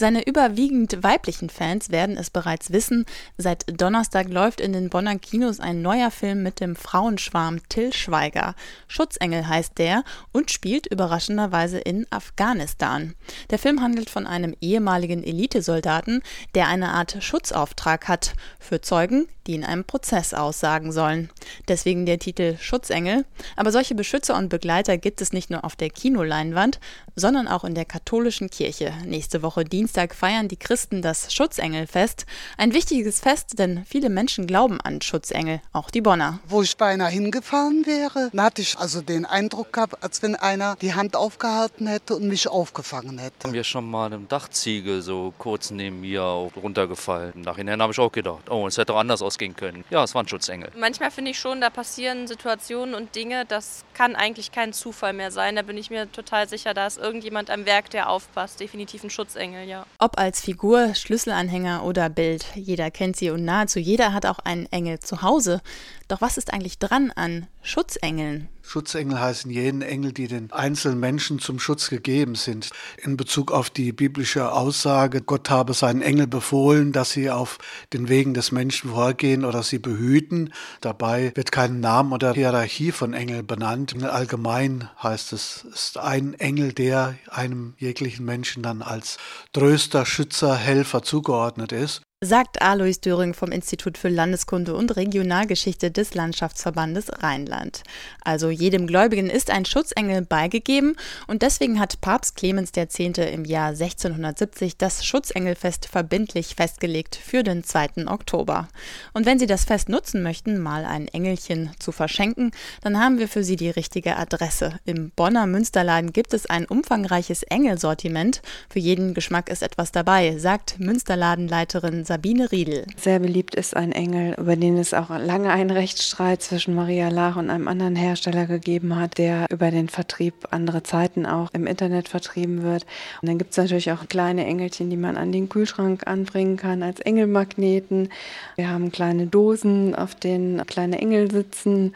Seine überwiegend weiblichen Fans werden es bereits wissen. Seit Donnerstag läuft in den Bonner Kinos ein neuer Film mit dem Frauenschwarm Till Schweiger. Schutzengel heißt der und spielt überraschenderweise in Afghanistan. Der Film handelt von einem ehemaligen Elitesoldaten, der eine Art Schutzauftrag hat für Zeugen, die in einem Prozess aussagen sollen. Deswegen der Titel Schutzengel. Aber solche Beschützer und Begleiter gibt es nicht nur auf der Kinoleinwand, sondern auch in der katholischen Kirche. Nächste Woche Dienstag Dienstag feiern die Christen das Schutzengelfest. Ein wichtiges Fest, denn viele Menschen glauben an Schutzengel, auch die Bonner. Wo ich beinahe hingefahren wäre, da hatte ich also den Eindruck gehabt, als wenn einer die Hand aufgehalten hätte und mich aufgefangen hätte. Haben wir schon mal eine Dachziegel so kurz neben mir runtergefallen. Im Nachhinein habe ich auch gedacht, oh, es hätte auch anders ausgehen können. Ja, es war ein Schutzengel. Manchmal finde ich schon, da passieren Situationen und Dinge, das kann eigentlich kein Zufall mehr sein. Da bin ich mir total sicher, da ist irgendjemand am Werk, der aufpasst. Definitiv ein Schutzengel, ja. Ob als Figur, Schlüsselanhänger oder Bild, jeder kennt sie und nahezu jeder hat auch einen Engel zu Hause. Doch was ist eigentlich dran an Schutzengeln? Schutzengel heißen jenen Engel, die den einzelnen Menschen zum Schutz gegeben sind. In Bezug auf die biblische Aussage, Gott habe seinen Engel befohlen, dass sie auf den Wegen des Menschen vorgehen oder sie behüten. Dabei wird kein Name oder Hierarchie von Engel benannt. Allgemein heißt es, ist ein Engel, der einem jeglichen Menschen dann als Tröster, Schützer, Helfer zugeordnet ist sagt Alois Döring vom Institut für Landeskunde und Regionalgeschichte des Landschaftsverbandes Rheinland. Also jedem Gläubigen ist ein Schutzengel beigegeben und deswegen hat Papst Clemens X. im Jahr 1670 das Schutzengelfest verbindlich festgelegt für den 2. Oktober. Und wenn Sie das Fest nutzen möchten, mal ein Engelchen zu verschenken, dann haben wir für Sie die richtige Adresse. Im Bonner Münsterladen gibt es ein umfangreiches Engelsortiment. Für jeden Geschmack ist etwas dabei, sagt Münsterladenleiterin Sabine Riedel. Sehr beliebt ist ein Engel, über den es auch lange einen Rechtsstreit zwischen Maria Lach und einem anderen Hersteller gegeben hat, der über den Vertrieb andere Zeiten auch im Internet vertrieben wird. Und dann gibt es natürlich auch kleine Engelchen, die man an den Kühlschrank anbringen kann als Engelmagneten. Wir haben kleine Dosen, auf denen kleine Engel sitzen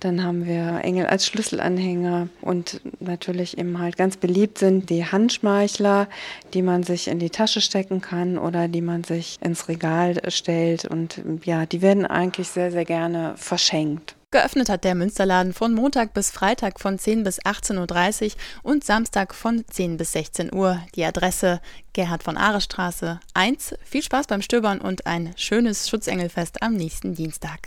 dann haben wir Engel als Schlüsselanhänger und natürlich eben halt ganz beliebt sind die Handschmeichler, die man sich in die Tasche stecken kann oder die man sich ins Regal stellt. Und ja, die werden eigentlich sehr, sehr gerne verschenkt. Geöffnet hat der Münsterladen von Montag bis Freitag von 10 bis 18.30 Uhr und Samstag von 10 bis 16 Uhr. Die Adresse Gerhard von Aare Straße 1. Viel Spaß beim Stöbern und ein schönes Schutzengelfest am nächsten Dienstag.